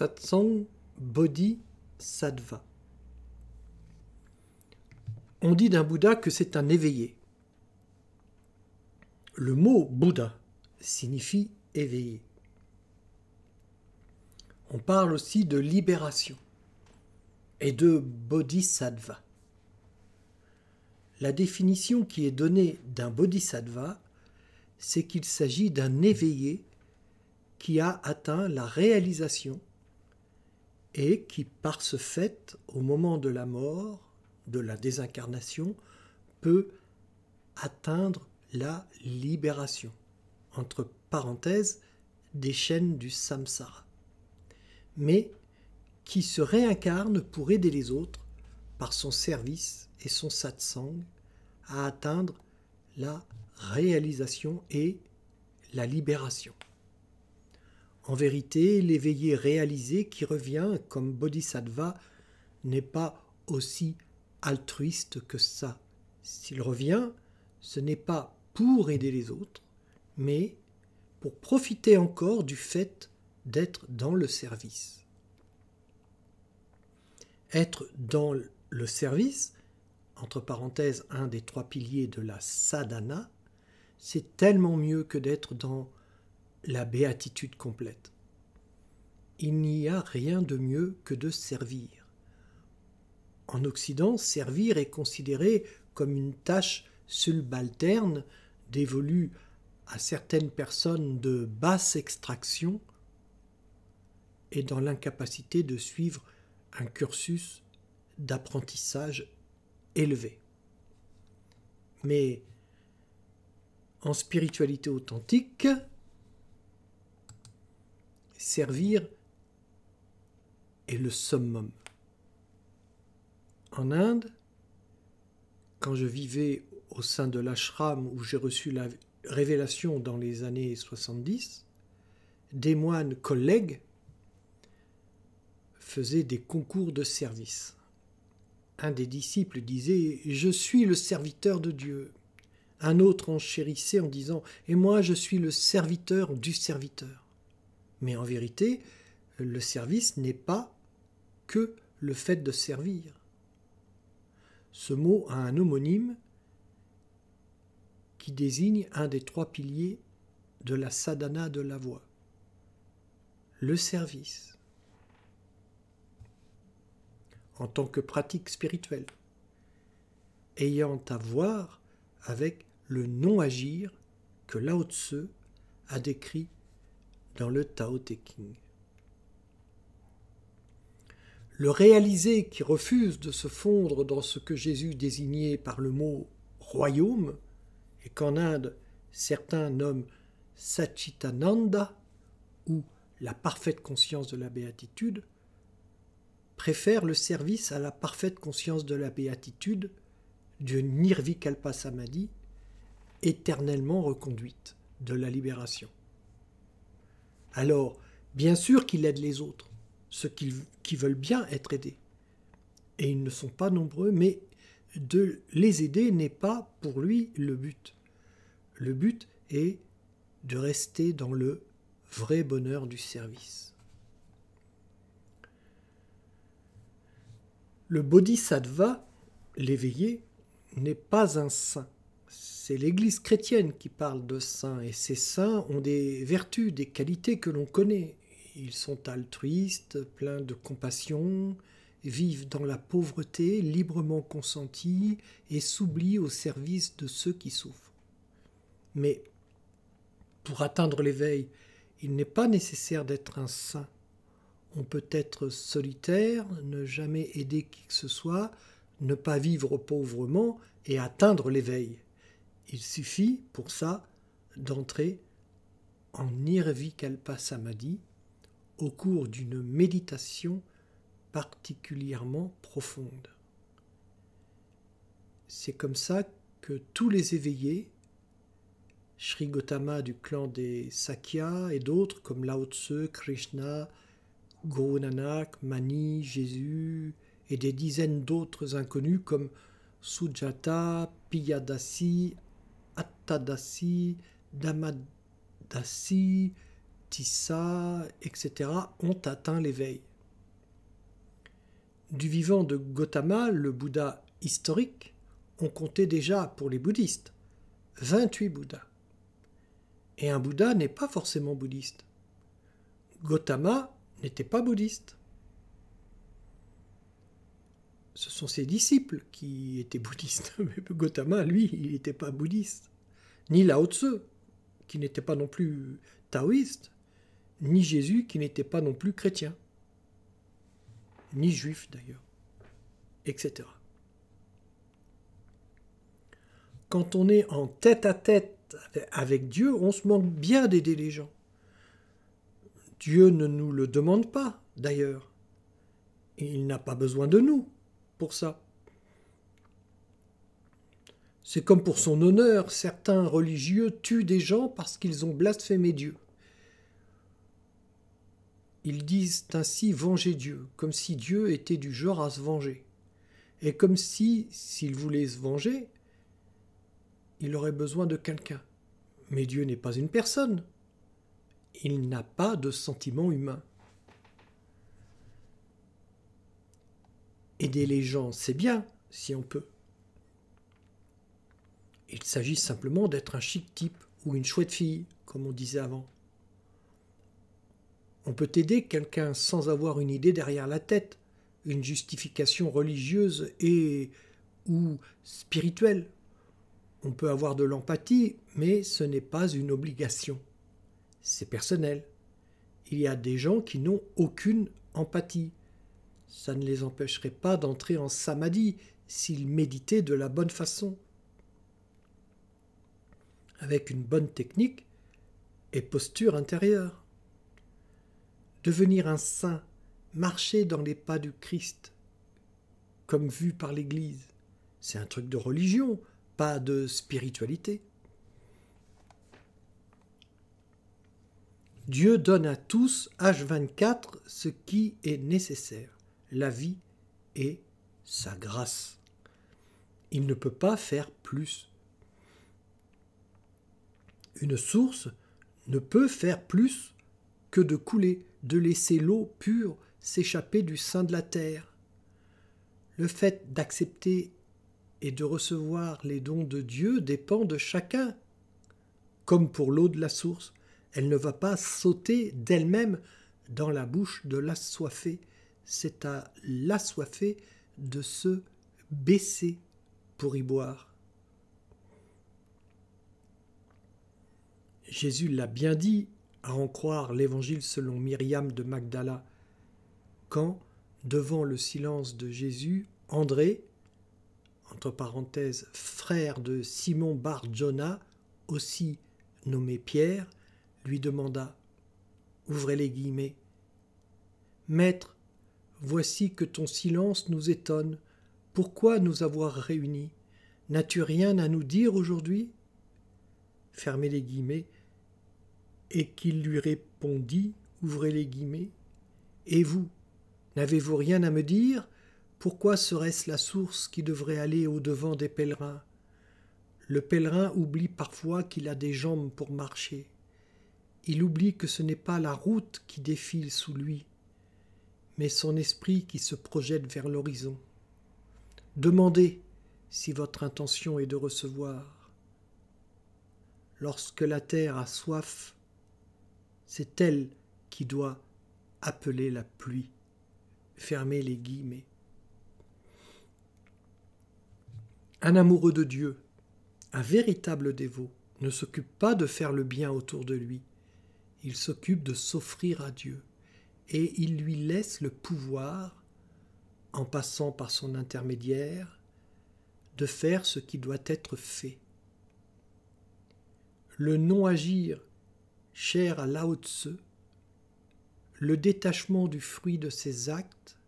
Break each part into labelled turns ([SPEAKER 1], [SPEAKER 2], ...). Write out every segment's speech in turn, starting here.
[SPEAKER 1] Satsang. On dit d'un Bouddha que c'est un éveillé. Le mot Bouddha signifie éveillé. On parle aussi de libération et de bodhisattva. La définition qui est donnée d'un bodhisattva, c'est qu'il s'agit d'un éveillé qui a atteint la réalisation et qui, par ce fait, au moment de la mort, de la désincarnation, peut atteindre la libération, entre parenthèses, des chaînes du samsara, mais qui se réincarne pour aider les autres par son service et son satsang à atteindre la réalisation et la libération. En vérité, l'éveillé réalisé qui revient comme bodhisattva n'est pas aussi altruiste que ça. S'il revient, ce n'est pas pour aider les autres, mais pour profiter encore du fait d'être dans le service. Être dans le service, entre parenthèses un des trois piliers de la sadhana, c'est tellement mieux que d'être dans la béatitude complète. Il n'y a rien de mieux que de servir. En Occident, servir est considéré comme une tâche subalterne dévolue à certaines personnes de basse extraction et dans l'incapacité de suivre un cursus d'apprentissage élevé. Mais en spiritualité authentique, servir est le summum. En Inde, quand je vivais au sein de l'ashram où j'ai reçu la révélation dans les années 70, des moines collègues faisaient des concours de service. Un des disciples disait Je suis le serviteur de Dieu. Un autre enchérissait en disant Et moi je suis le serviteur du serviteur. Mais en vérité, le service n'est pas que le fait de servir. Ce mot a un homonyme qui désigne un des trois piliers de la sadhana de la voix, le service, en tant que pratique spirituelle, ayant à voir avec le non-agir que Lao Tse a décrit dans le Tao Te King. Le réalisé qui refuse de se fondre dans ce que Jésus désignait par le mot royaume, et qu'en Inde certains nomment Sachitananda ou la parfaite conscience de la béatitude, préfère le service à la parfaite conscience de la béatitude du Nirvikalpa Samadhi, éternellement reconduite de la libération. Alors, bien sûr qu'il aide les autres, ceux qui, veulent bien être aidés. Et ils ne sont pas nombreux, mais de les aider n'est pas pour lui le but. Le but est de rester dans le vrai bonheur du service. Le bodhisattva, l'éveillé, n'est pas un saint c'est l'Église chrétienne qui parle de saints, et ces saints ont des vertus, des qualités que l'on connaît. Ils sont altruistes, pleins de compassion, vivent dans la pauvreté, librement consentis, et s'oublient au service de ceux qui souffrent. Mais pour atteindre l'éveil, il n'est pas nécessaire d'être un saint. On peut être solitaire, ne jamais aider qui que ce soit, ne pas vivre pauvrement et atteindre l'éveil. Il suffit pour ça d'entrer en Nirvikalpa Samadhi au cours d'une méditation particulièrement profonde. C'est comme ça que tous les éveillés, Sri Gotama du clan des Sakya et d'autres comme Lao Tse, Krishna, Guru Nanak, Mani, Jésus et des dizaines d'autres inconnus comme Sujata, Piyadasi, Attadasi, Damadasi, Tissa, etc., ont atteint l'éveil. Du vivant de Gautama, le Bouddha historique, on comptait déjà, pour les bouddhistes, 28 Bouddhas. Et un Bouddha n'est pas forcément bouddhiste. Gautama n'était pas bouddhiste. Ce sont ses disciples qui étaient bouddhistes. Mais Gautama, lui, il n'était pas bouddhiste. Ni Lao Tzu, qui n'était pas non plus taoïste, ni Jésus, qui n'était pas non plus chrétien, ni juif d'ailleurs, etc. Quand on est en tête à tête avec Dieu, on se manque bien d'aider les gens. Dieu ne nous le demande pas, d'ailleurs. Il n'a pas besoin de nous pour ça. C'est comme pour son honneur, certains religieux tuent des gens parce qu'ils ont blasphémé Dieu. Ils disent ainsi venger Dieu, comme si Dieu était du genre à se venger. Et comme si, s'il voulait se venger, il aurait besoin de quelqu'un. Mais Dieu n'est pas une personne. Il n'a pas de sentiment humain. Aider les gens, c'est bien, si on peut. Il s'agit simplement d'être un chic type ou une chouette fille, comme on disait avant. On peut aider quelqu'un sans avoir une idée derrière la tête, une justification religieuse et ou spirituelle. On peut avoir de l'empathie, mais ce n'est pas une obligation. C'est personnel. Il y a des gens qui n'ont aucune empathie. Ça ne les empêcherait pas d'entrer en samadhi s'ils méditaient de la bonne façon. Avec une bonne technique et posture intérieure. Devenir un saint, marcher dans les pas du Christ, comme vu par l'Église, c'est un truc de religion, pas de spiritualité. Dieu donne à tous, H24, ce qui est nécessaire, la vie et sa grâce. Il ne peut pas faire plus. Une source ne peut faire plus que de couler, de laisser l'eau pure s'échapper du sein de la terre. Le fait d'accepter et de recevoir les dons de Dieu dépend de chacun. Comme pour l'eau de la source, elle ne va pas sauter d'elle-même dans la bouche de l'assoiffé. C'est à l'assoiffé de se baisser pour y boire. Jésus l'a bien dit, à en croire l'évangile selon Myriam de Magdala, quand, devant le silence de Jésus, André, entre parenthèses, frère de Simon Bar Jonah, aussi nommé Pierre, lui demanda Ouvrez les guillemets. Maître, voici que ton silence nous étonne. Pourquoi nous avoir réunis? N'as-tu rien à nous dire aujourd'hui Fermez les guillemets. Et qu'il lui répondit Ouvrez les guillemets. Et vous, n'avez-vous rien à me dire? Pourquoi serait-ce la source qui devrait aller au-devant des pèlerins? Le pèlerin oublie parfois qu'il a des jambes pour marcher. Il oublie que ce n'est pas la route qui défile sous lui, mais son esprit qui se projette vers l'horizon. Demandez si votre intention est de recevoir. Lorsque la terre a soif, c'est elle qui doit appeler la pluie. Fermez les guillemets. Un amoureux de Dieu, un véritable dévot, ne s'occupe pas de faire le bien autour de lui, il s'occupe de s'offrir à Dieu, et il lui laisse le pouvoir, en passant par son intermédiaire, de faire ce qui doit être fait. Le non-agir, cher à Lao Tse, le détachement du fruit de ses actes,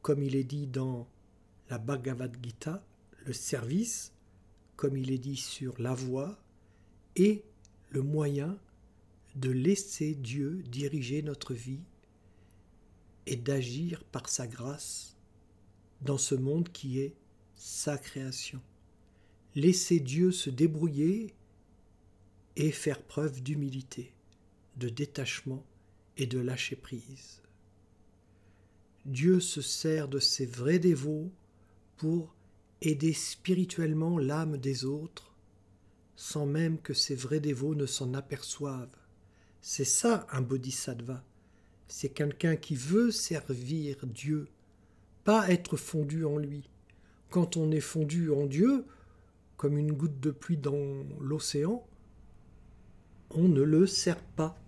[SPEAKER 1] comme il est dit dans la Bhagavad Gita, le service, comme il est dit sur la voie, et le moyen de laisser Dieu diriger notre vie et d'agir par sa grâce dans ce monde qui est sa création. Laisser Dieu se débrouiller et faire preuve d'humilité. de détachement et de lâcher prise. Dieu se sert de ses vrais dévots pour aider spirituellement l'âme des autres, sans même que ces vrais dévots ne s'en aperçoivent. C'est ça un bodhisattva. C'est quelqu'un qui veut servir Dieu, pas être fondu en lui. Quand on est fondu en Dieu, comme une goutte de pluie dans l'océan, on ne le sert pas.